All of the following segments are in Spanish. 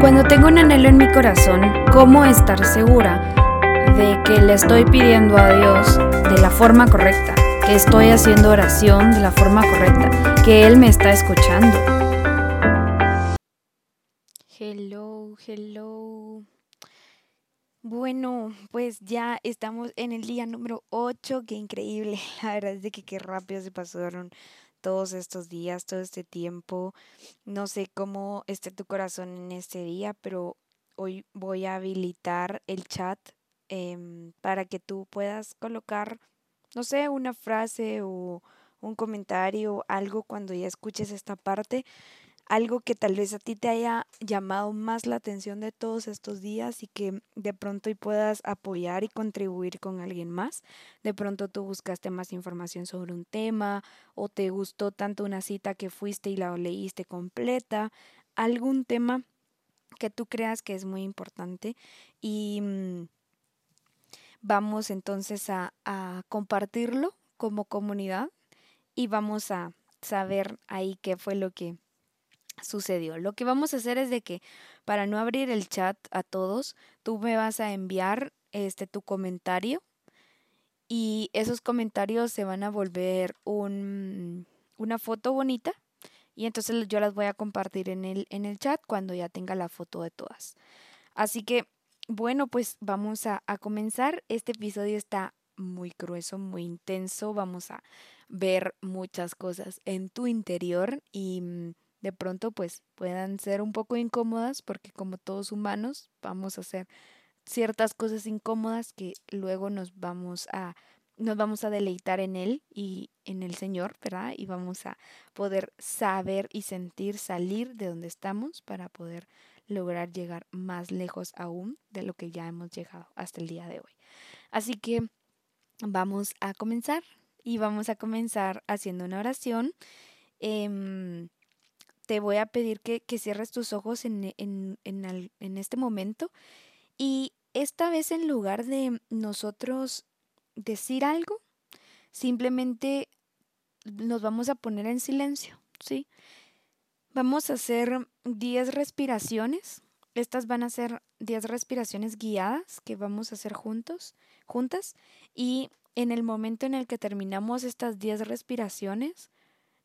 Cuando tengo un anhelo en mi corazón, ¿cómo estar segura de que le estoy pidiendo a Dios de la forma correcta? Que estoy haciendo oración de la forma correcta, que Él me está escuchando. Hello, hello. Bueno, pues ya estamos en el día número 8, qué increíble. La verdad es de que qué rápido se pasaron todos estos días, todo este tiempo. No sé cómo esté tu corazón en este día, pero hoy voy a habilitar el chat em, para que tú puedas colocar, no sé, una frase o un comentario, algo cuando ya escuches esta parte algo que tal vez a ti te haya llamado más la atención de todos estos días y que de pronto puedas apoyar y contribuir con alguien más. De pronto tú buscaste más información sobre un tema o te gustó tanto una cita que fuiste y la leíste completa, algún tema que tú creas que es muy importante y mm, vamos entonces a, a compartirlo como comunidad y vamos a saber ahí qué fue lo que sucedió. Lo que vamos a hacer es de que para no abrir el chat a todos, tú me vas a enviar este tu comentario y esos comentarios se van a volver un, una foto bonita y entonces yo las voy a compartir en el, en el chat cuando ya tenga la foto de todas. Así que, bueno, pues vamos a, a comenzar. Este episodio está muy grueso, muy intenso. Vamos a ver muchas cosas en tu interior y mm, de pronto pues puedan ser un poco incómodas porque como todos humanos vamos a hacer ciertas cosas incómodas que luego nos vamos a nos vamos a deleitar en él y en el Señor, ¿verdad? Y vamos a poder saber y sentir salir de donde estamos para poder lograr llegar más lejos aún de lo que ya hemos llegado hasta el día de hoy. Así que vamos a comenzar y vamos a comenzar haciendo una oración. Eh, te voy a pedir que, cierres tus ojos en, en este momento y esta vez en lugar de nosotros decir algo, simplemente nos vamos a poner en silencio, ¿sí? Vamos a hacer 10 respiraciones. Estas van a ser 10 respiraciones guiadas que vamos a hacer juntos, juntas. Y en el momento en el que terminamos estas 10 respiraciones,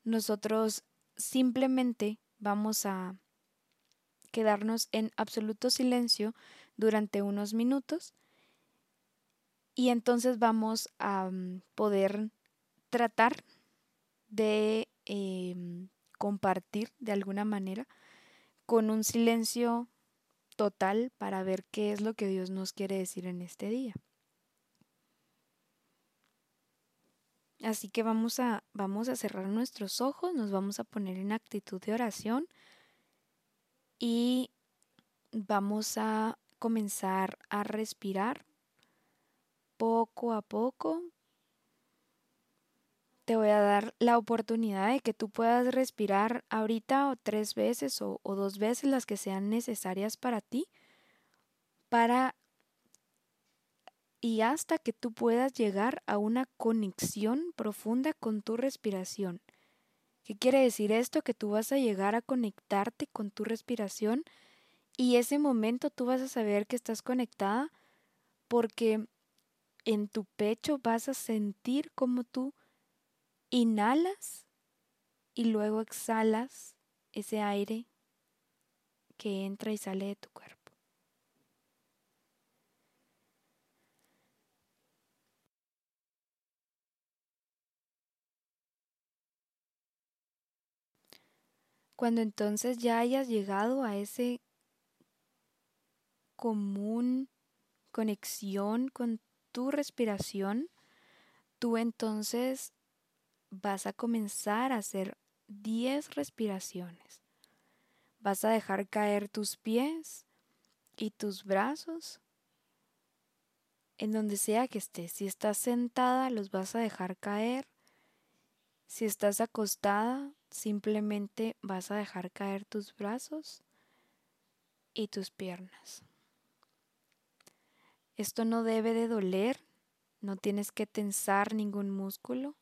nosotros simplemente vamos a quedarnos en absoluto silencio durante unos minutos y entonces vamos a mm, poder tratar de em, compartir de alguna manera con un silencio total para ver qué es lo que Dios nos quiere decir en este día. Así que vamos a, vamos a cerrar nuestros ojos, nos vamos a poner en actitud de oración y vamos a comenzar a respirar poco a poco. Te voy a dar la oportunidad de que tú puedas respirar ahorita o tres veces o, o dos veces las que sean necesarias para ti para y hasta que tú puedas llegar a una conexión profunda con tu respiración. ¿Qué quiere decir esto? Que tú vas a llegar a conectarte con tu respiración y ese momento tú vas a saber que estás conectada porque en tu pecho vas a sentir como tú inhalas y luego exhalas ese aire que entra y sale de tu cuerpo. Cuando entonces ya hayas llegado a ese común conexión con tu respiración, tú entonces vas a comenzar a hacer 10 respiraciones. Vas a dejar caer tus pies y tus brazos en donde sea que estés. Si estás sentada, los vas a dejar caer. Si estás acostada, Simplemente vas a dejar caer tus brazos y tus piernas. Esto no debe de doler, no tienes que tensar ningún músculo.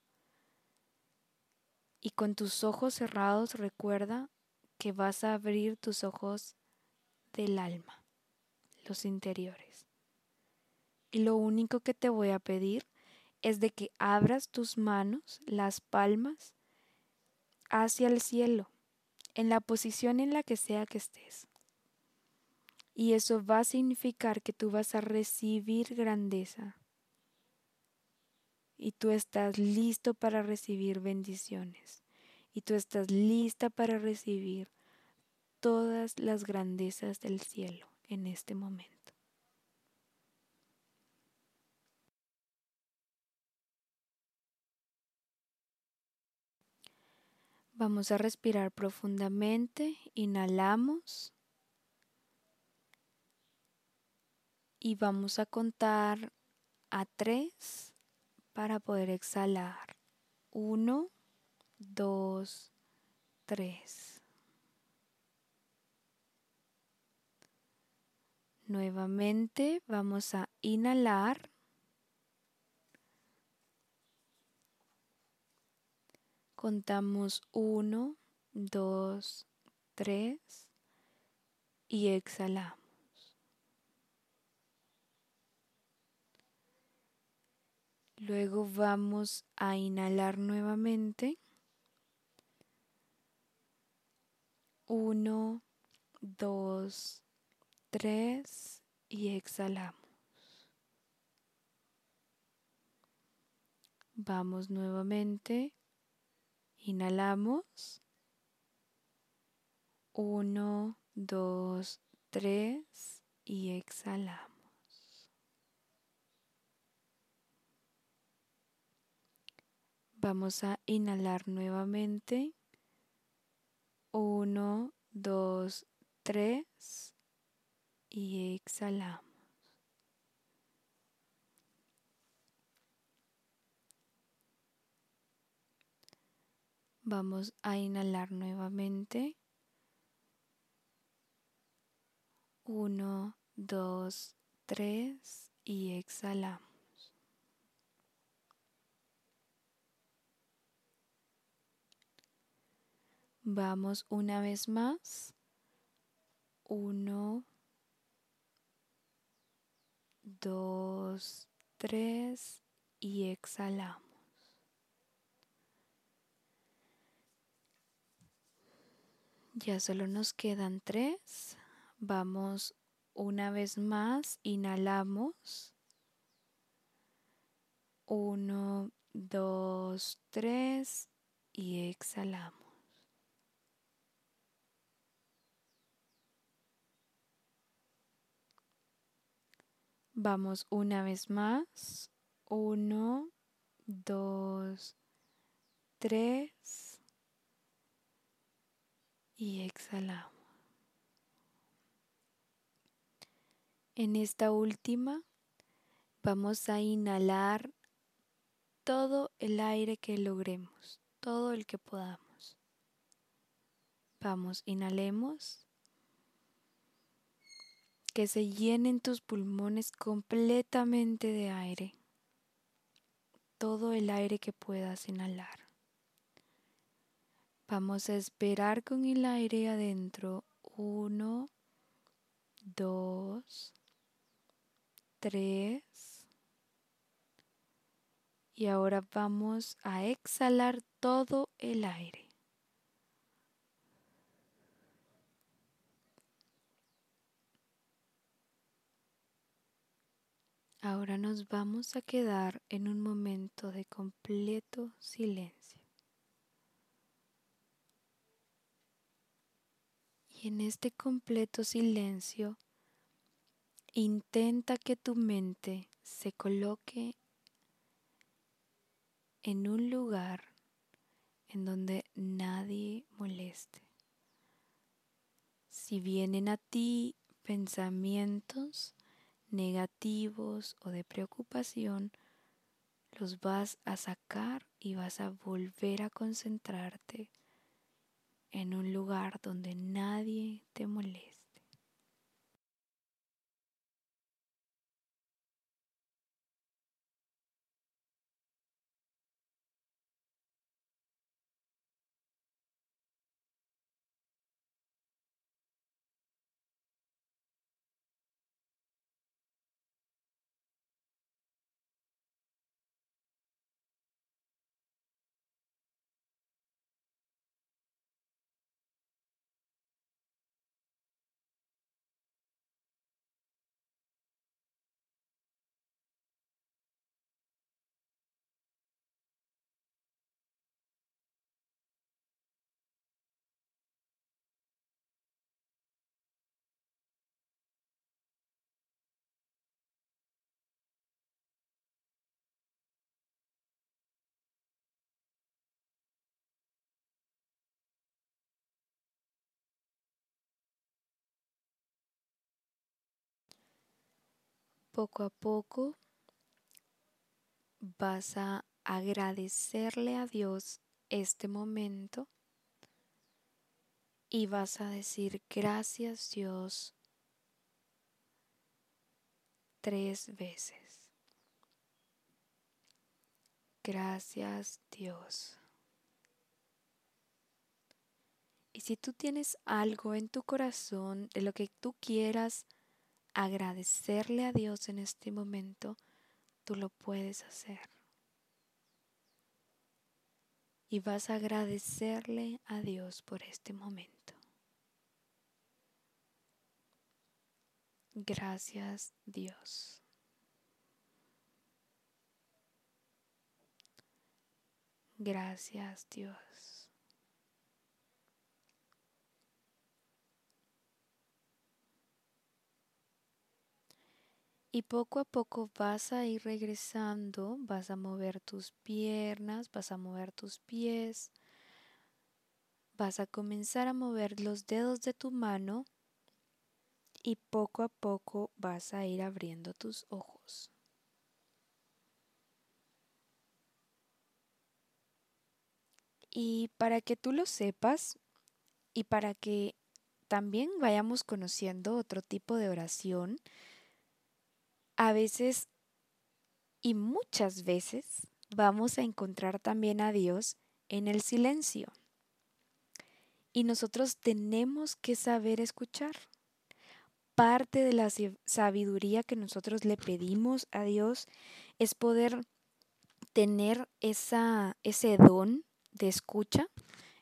Y con tus ojos cerrados recuerda que vas a abrir tus ojos del alma, los interiores. Y lo único que te voy a pedir es de que abras tus manos, las palmas, hacia el cielo, en la posición en la que sea que estés. Y eso va a significar que tú vas a recibir grandeza. Y tú estás listo para recibir bendiciones. Y tú estás lista para recibir todas las grandezas del cielo en este momento. Vamos a respirar profundamente, inhalamos y vamos a contar a tres para poder exhalar. Uno, dos, tres. Nuevamente vamos a inhalar. Contamos uno, dos, tres y exhalamos. Luego vamos a inhalar nuevamente. Uno, dos, tres y exhalamos. Vamos nuevamente. Inhalamos. Uno, dos, tres y exhalamos. Vamos a inhalar nuevamente. Uno, dos, tres y exhalamos. Vamos a inhalar nuevamente. Uno, dos, tres y exhalamos. Vamos una vez más. Uno, dos, tres y exhalamos. Ya solo nos quedan tres. Vamos una vez más, inhalamos. Uno, dos, tres y exhalamos. Vamos una vez más. Uno, dos, tres. Y exhalamos. En esta última vamos a inhalar todo el aire que logremos, todo el que podamos. Vamos, inhalemos que se llenen tus pulmones completamente de aire, todo el aire que puedas inhalar. Vamos a esperar con el aire adentro. Uno, dos, tres. Y ahora vamos a exhalar todo el aire. Ahora nos vamos a quedar en un momento de completo silencio. En este completo silencio, intenta que tu mente se coloque en un lugar en donde nadie moleste. Si vienen a ti pensamientos, negativos o de preocupación, los vas a sacar y vas a volver a concentrarte en un lugar donde nadie te moleste. Poco a poco vas a agradecerle a Dios este momento y vas a decir gracias Dios tres veces. Gracias Dios. Y si tú tienes algo en tu corazón de lo que tú quieras agradecerle a Dios en este momento, tú lo puedes hacer. Y vas a agradecerle a Dios por este momento. Gracias Dios. Gracias Dios. Y poco a poco vas a ir regresando, vas a mover tus piernas, vas a mover tus pies, vas a comenzar a mover los dedos de tu mano y poco a poco vas a ir abriendo tus ojos. Y para que tú lo sepas y para que también vayamos conociendo otro tipo de oración, a veces y muchas veces vamos a encontrar también a Dios en el silencio. Y nosotros tenemos que saber escuchar. Parte de la sabiduría que nosotros le pedimos a Dios es poder tener esa, ese don de escucha,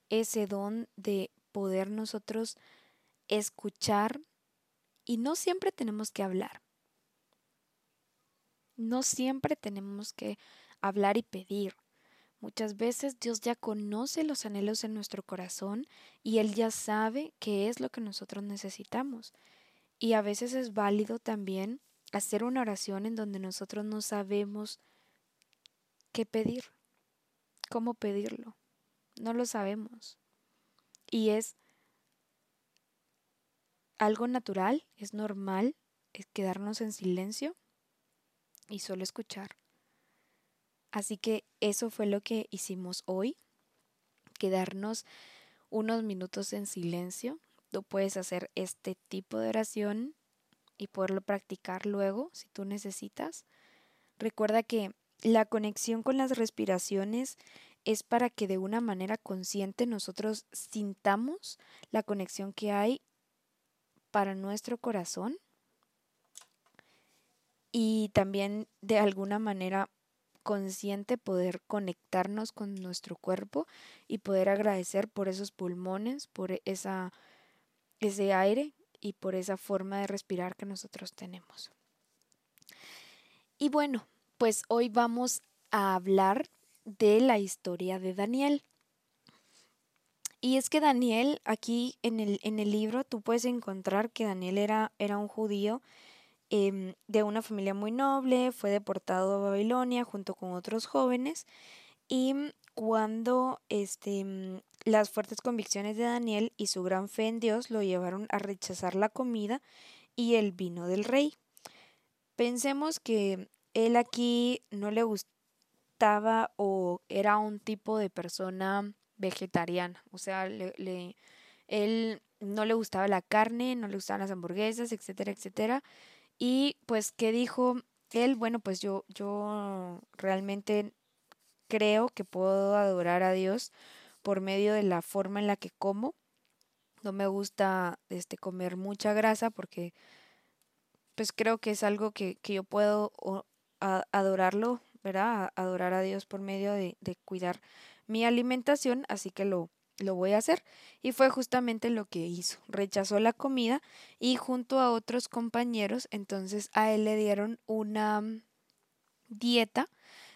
ese don de poder nosotros escuchar y no siempre tenemos que hablar. No siempre tenemos que hablar y pedir. Muchas veces Dios ya conoce los anhelos en nuestro corazón y Él ya sabe qué es lo que nosotros necesitamos. Y a veces es válido también hacer una oración en donde nosotros no sabemos qué pedir, cómo pedirlo. No lo sabemos. Y es algo natural, es normal, es quedarnos en silencio y solo escuchar. Así que eso fue lo que hicimos hoy, quedarnos unos minutos en silencio. Tú puedes hacer este tipo de oración y poderlo practicar luego si tú necesitas. Recuerda que la conexión con las respiraciones es para que de una manera consciente nosotros sintamos la conexión que hay para nuestro corazón y también de alguna manera consciente poder conectarnos con nuestro cuerpo y poder agradecer por esos pulmones, por esa, ese aire y por esa forma de respirar que nosotros tenemos. Y bueno, pues hoy vamos a hablar de la historia de Daniel. Y es que Daniel, aquí en el, en el libro, tú puedes encontrar que Daniel era, era un judío Em, de una familia muy noble, fue deportado a Babilonia junto con otros jóvenes y cuando este, mm, las fuertes convicciones de Daniel y su gran fe en Dios lo llevaron a rechazar la comida y el vino del rey. Pensemos que él aquí no le gustaba o era un tipo de persona vegetariana, o sea, le, él no le gustaba la carne, no le gustaban las hamburguesas, etcétera, etcétera. Y pues, ¿qué dijo él? Bueno, pues yo, yo realmente creo que puedo adorar a Dios por medio de la forma en la que como. No me gusta este, comer mucha grasa porque pues creo que es algo que, que yo puedo adorarlo, ¿verdad? Adorar a Dios por medio de, de cuidar mi alimentación, así que lo, lo voy a hacer. Y fue justamente lo que hizo. Rechazó la comida y junto a otros compañeros, entonces a él le dieron una mm, dieta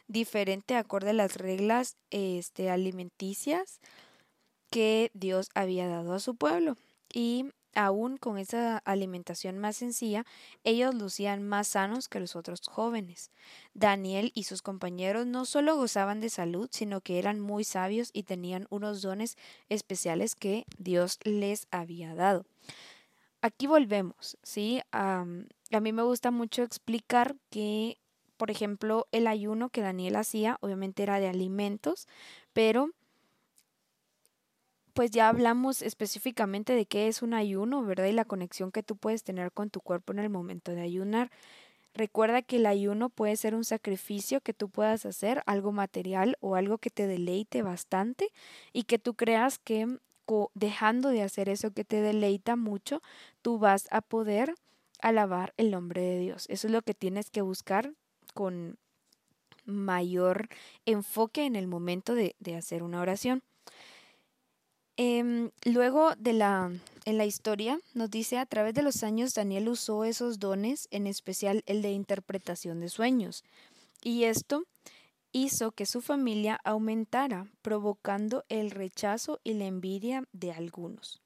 diferente acorde a las reglas este, alimenticias que Dios había dado a su pueblo. Y aún con esa alimentación más sencilla, ellos lucían más sanos que los otros jóvenes. Daniel y sus compañeros no solo gozaban de salud, sino que eran muy sabios y tenían unos dones especiales que Dios les había dado. Aquí volvemos, ¿sí? A, a mí me gusta mucho explicar que, por ejemplo, el ayuno que Daniel hacía, obviamente era de alimentos, pero pues ya hablamos específicamente de qué es un ayuno, ¿verdad? Y la conexión que tú puedes tener con tu cuerpo en el momento de ayunar. Recuerda que el ayuno puede ser un sacrificio que tú puedas hacer, algo material o algo que te deleite bastante y que tú creas que dejando de hacer eso que te deleita mucho, tú vas a poder alabar el nombre de Dios. Eso es lo que tienes que buscar con mayor enfoque en el momento de, de hacer una oración. Em, luego de la, en la historia nos dice, a través de los años Daniel usó esos dones, en especial el de interpretación de sueños. Y esto hizo que su familia aumentara, provocando el rechazo y la envidia de algunos.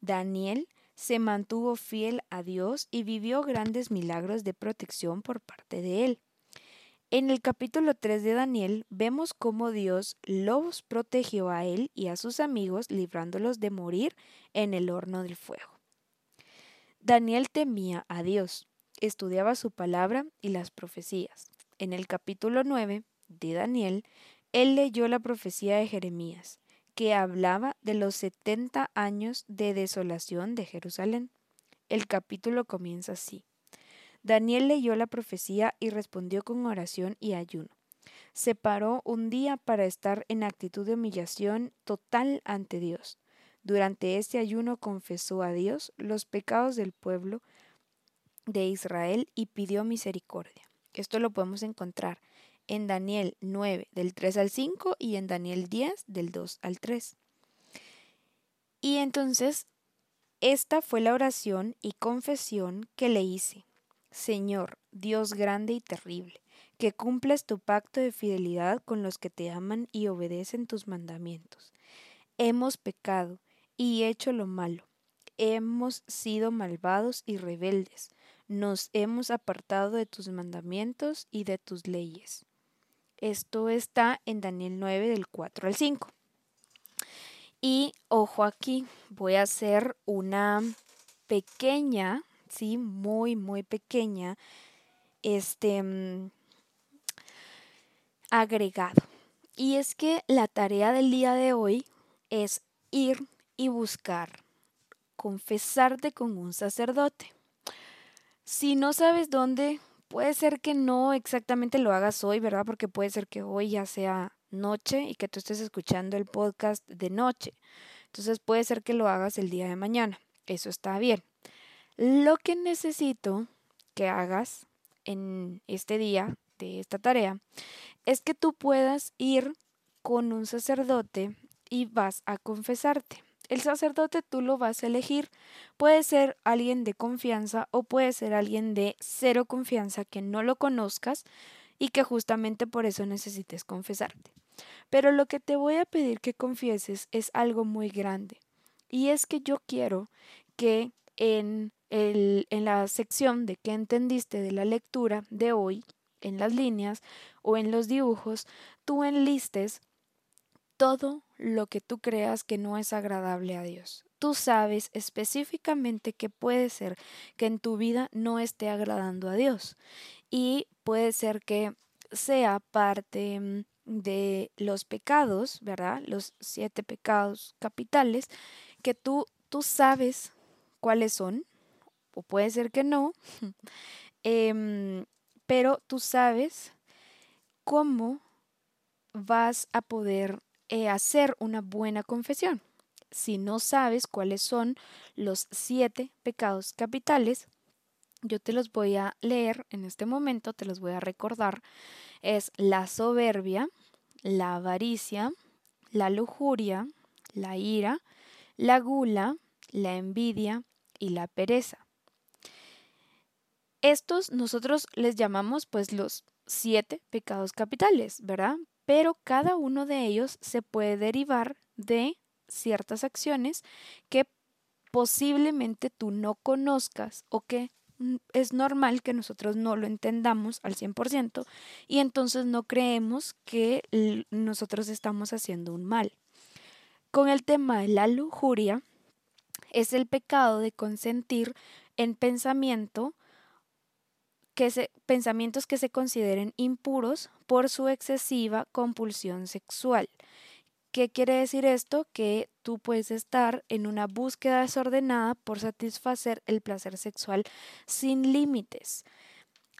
Daniel se mantuvo fiel a Dios y vivió grandes milagros de protección por parte de él. En el capítulo 3 de Daniel vemos cómo Dios los protegió a él y a sus amigos librándolos de morir en el horno del fuego. Daniel temía a Dios, estudiaba su palabra y las profecías. En el capítulo 9 de Daniel, él leyó la profecía de Jeremías, que hablaba de los setenta años de desolación de Jerusalén. El capítulo comienza así. Daniel leyó la profecía y respondió con oración y ayuno. Se paró un día para estar en actitud de humillación total ante Dios. Durante este ayuno confesó a Dios los pecados del pueblo de Israel y pidió misericordia. Esto lo podemos encontrar en Daniel 9 del 3 al 5 y en Daniel 10 del 2 al 3. Y entonces, esta fue la oración y confesión que le hice. Señor, Dios grande y terrible, que cumples tu pacto de fidelidad con los que te aman y obedecen tus mandamientos. Hemos pecado y hecho lo malo. Hemos sido malvados y rebeldes. Nos hemos apartado de tus mandamientos y de tus leyes. Esto está en Daniel 9 del 4 al 5. Y ojo aquí, voy a hacer una pequeña ¿sí? Muy, muy pequeña, este, mm, agregado. Y es que la tarea del día de hoy es ir y buscar, confesarte con un sacerdote. Si no sabes dónde, puede ser que no exactamente lo hagas hoy, ¿verdad? Porque puede ser que hoy ya sea noche y que tú estés escuchando el podcast de noche. Entonces puede ser que lo hagas el día de mañana. Eso está bien. Lo que necesito que hagas en este día de esta tarea es que tú puedas ir con un sacerdote y vas a confesarte. El sacerdote tú lo vas a elegir. Puede ser alguien de confianza o puede ser alguien de cero confianza que no lo conozcas y que justamente por eso necesites confesarte. Pero lo que te voy a pedir que confieses es algo muy grande. Y es que yo quiero que en en la sección de qué entendiste de la lectura de hoy, en las líneas o en los dibujos, tú enlistes todo lo que tú creas que no es agradable a Dios. Tú sabes específicamente que puede ser que en tu vida no esté agradando a Dios y puede ser que sea parte mm, de los pecados, ¿verdad? Los siete pecados capitales que tú, tú sabes cuáles son, o puede ser que no, em, pero tú sabes cómo vas a poder eh, hacer una buena confesión. Si no sabes cuáles son los siete pecados capitales, yo te los voy a leer en este momento, te los voy a recordar. Es la soberbia, la avaricia, la lujuria, la ira, la gula, la envidia y la pereza. Estos nosotros les llamamos pues los siete pecados capitales, ¿verdad? Pero cada uno de ellos se puede derivar de ciertas acciones que posiblemente tú no conozcas o que es normal que nosotros no lo entendamos al 100% y entonces no creemos que nosotros estamos haciendo un mal. Con el tema de la lujuria, es el pecado de consentir en pensamiento que se, pensamientos que se consideren impuros por su excesiva compulsión sexual. ¿Qué quiere decir esto? Que tú puedes estar en una búsqueda desordenada por satisfacer el placer sexual sin límites.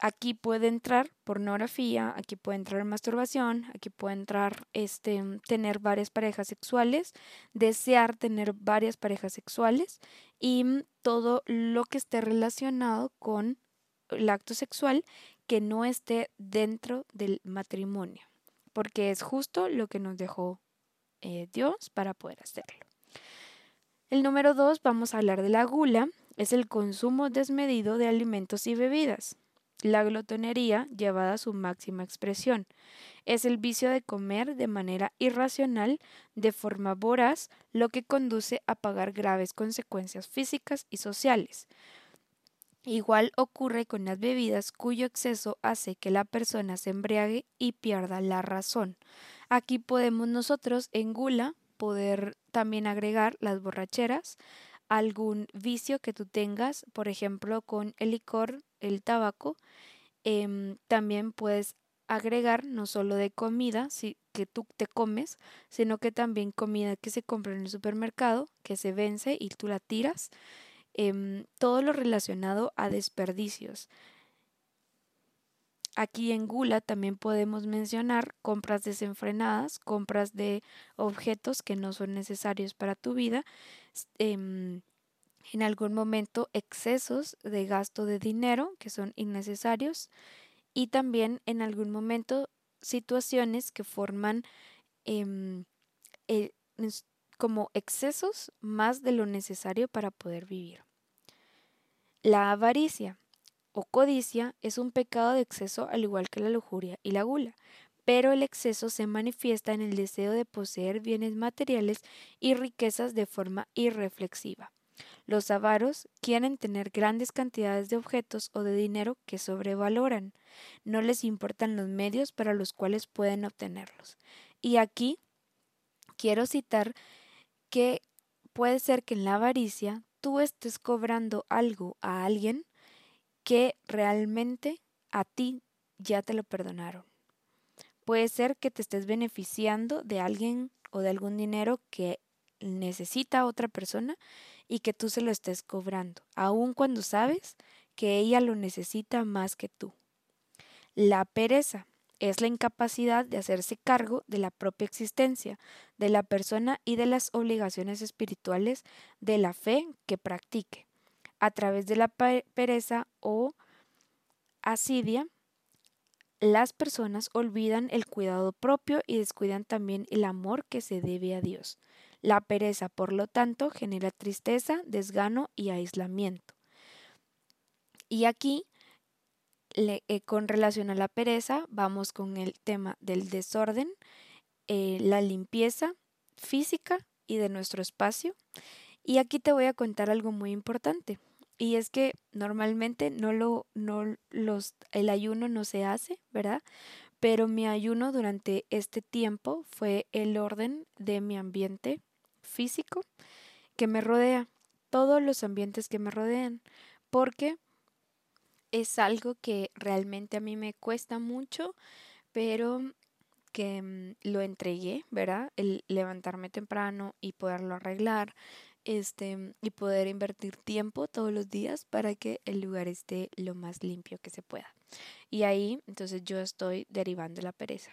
Aquí puede entrar pornografía, aquí puede entrar masturbación, aquí puede entrar este tener varias parejas sexuales, desear tener varias parejas sexuales y todo lo que esté relacionado con el acto sexual que no esté dentro del matrimonio, porque es justo lo que nos dejó eh, Dios para poder hacerlo. El número dos, vamos a hablar de la gula, es el consumo desmedido de alimentos y bebidas. La glotonería llevada a su máxima expresión. Es el vicio de comer de manera irracional, de forma voraz, lo que conduce a pagar graves consecuencias físicas y sociales. Igual ocurre con las bebidas cuyo exceso hace que la persona se embriague y pierda la razón. Aquí podemos nosotros en gula poder también agregar las borracheras, algún vicio que tú tengas, por ejemplo, con el licor, el tabaco, em, también puedes agregar no solo de comida si, que tú te comes, sino que también comida que se compra en el supermercado, que se vence y tú la tiras, em, todo lo relacionado a desperdicios. Aquí en Gula también podemos mencionar compras desenfrenadas, compras de objetos que no son necesarios para tu vida, em, en algún momento excesos de gasto de dinero que son innecesarios y también en algún momento situaciones que forman em, eh, como excesos más de lo necesario para poder vivir. La avaricia o codicia es un pecado de exceso al igual que la lujuria y la gula, pero el exceso se manifiesta en el deseo de poseer bienes materiales y riquezas de forma irreflexiva. Los avaros quieren tener grandes cantidades de objetos o de dinero que sobrevaloran. No les importan los medios para los cuales pueden obtenerlos. Y aquí quiero citar que puede ser que en la avaricia tú estés cobrando algo a alguien que realmente a ti ya te lo perdonaron. Puede ser que te estés beneficiando de alguien o de algún dinero que necesita otra persona y que tú se lo estés cobrando, aun cuando sabes que ella lo necesita más que tú. La pereza es la incapacidad de hacerse cargo de la propia existencia de la persona y de las obligaciones espirituales de la fe que practique. A través de la pereza o asidia, las personas olvidan el cuidado propio y descuidan también el amor que se debe a Dios. La pereza, por lo tanto, genera tristeza, desgano y aislamiento. Y aquí, eh, con relación a la pereza, vamos con el tema del desorden, eh, la limpieza física y de nuestro espacio. Y aquí te voy a contar algo muy importante. Y es que normalmente no lo, no los, el ayuno no se hace, ¿verdad? Pero mi ayuno durante este tiempo fue el orden de mi ambiente físico que me rodea, todos los ambientes que me rodean, porque es algo que realmente a mí me cuesta mucho, pero que mm, lo entregué, ¿verdad? El levantarme temprano y poderlo arreglar, este, y poder invertir tiempo todos los días para que el lugar esté lo más limpio que se pueda. Y ahí, entonces yo estoy derivando la pereza.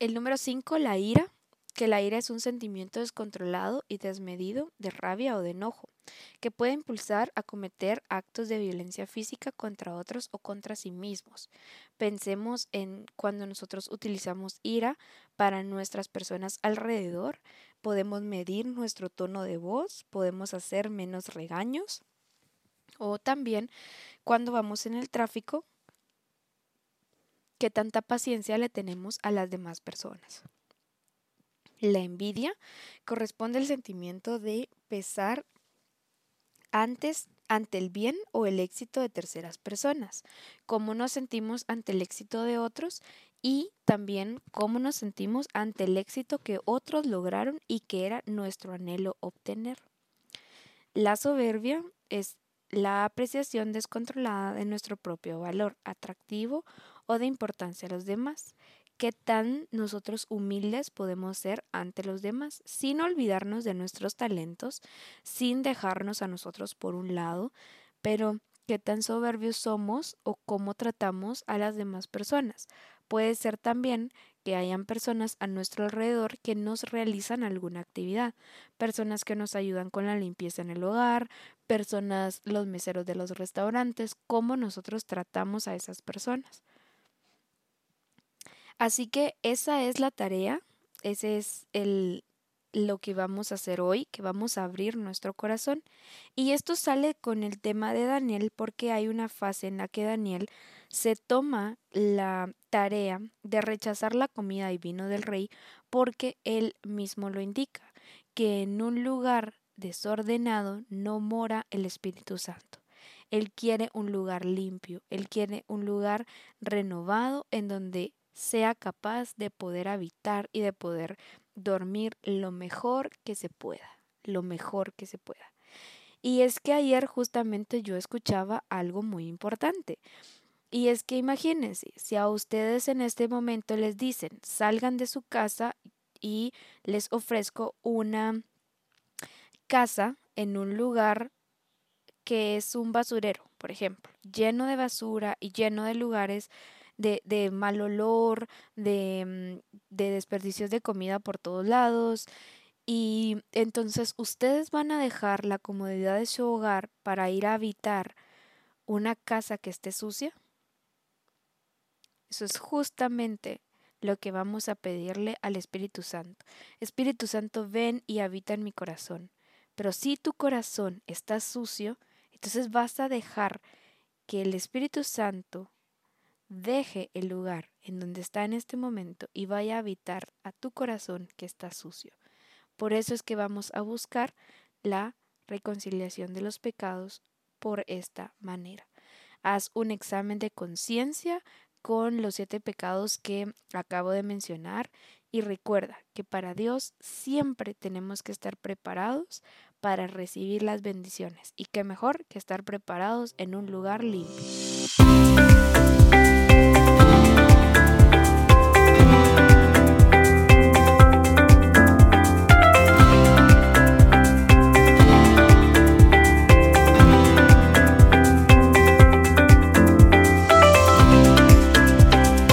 El número 5, la ira, que la ira es un sentimiento descontrolado y desmedido de rabia o de enojo, que puede impulsar a cometer actos de violencia física contra otros o contra sí mismos. Pensemos en cuando nosotros utilizamos ira para nuestras personas alrededor, podemos medir nuestro tono de voz, podemos hacer menos regaños o también cuando vamos en el tráfico, qué tanta paciencia le tenemos a las demás personas. La envidia corresponde al sentimiento de pesar antes ante el bien o el éxito de terceras personas, cómo nos sentimos ante el éxito de otros y también cómo nos sentimos ante el éxito que otros lograron y que era nuestro anhelo obtener. La soberbia es la apreciación descontrolada de nuestro propio valor atractivo o de importancia a los demás. Qué tan nosotros humildes podemos ser ante los demás, sin olvidarnos de nuestros talentos, sin dejarnos a nosotros por un lado, pero qué tan soberbios somos o cómo tratamos a las demás personas. Puede ser también que hayan personas a nuestro alrededor que nos realizan alguna actividad, personas que nos ayudan con la limpieza en el hogar, personas, los meseros de los restaurantes, cómo nosotros tratamos a esas personas. Así que esa es la tarea, ese es el lo que vamos a hacer hoy, que vamos a abrir nuestro corazón. Y esto sale con el tema de Daniel porque hay una fase en la que Daniel se toma la tarea de rechazar la comida y vino del rey porque él mismo lo indica, que en un lugar desordenado no mora el Espíritu Santo. Él quiere un lugar limpio, él quiere un lugar renovado en donde sea capaz de poder habitar y de poder dormir lo mejor que se pueda, lo mejor que se pueda. Y es que ayer justamente yo escuchaba algo muy importante. Y es que imagínense, si a ustedes en este momento les dicen, salgan de su casa y les ofrezco una casa en un lugar que es un basurero, por ejemplo, lleno de basura y lleno de lugares de, de mal olor, de, mm, de desperdicios de comida por todos lados. Y entonces ustedes van a dejar la comodidad de su hogar para ir a habitar una casa que esté sucia. Eso es justamente lo que vamos a pedirle al Espíritu Santo. Espíritu Santo, ven y habita en mi corazón. Pero si tu corazón está sucio, entonces vas a dejar que el Espíritu Santo deje el lugar en donde está en este momento y vaya a habitar a tu corazón que está sucio. Por eso es que vamos a buscar la reconciliación de los pecados por esta manera. Haz un examen de conciencia con los siete pecados que acabo de mencionar y recuerda que para Dios siempre tenemos que estar preparados para recibir las bendiciones y que mejor que estar preparados en un lugar limpio.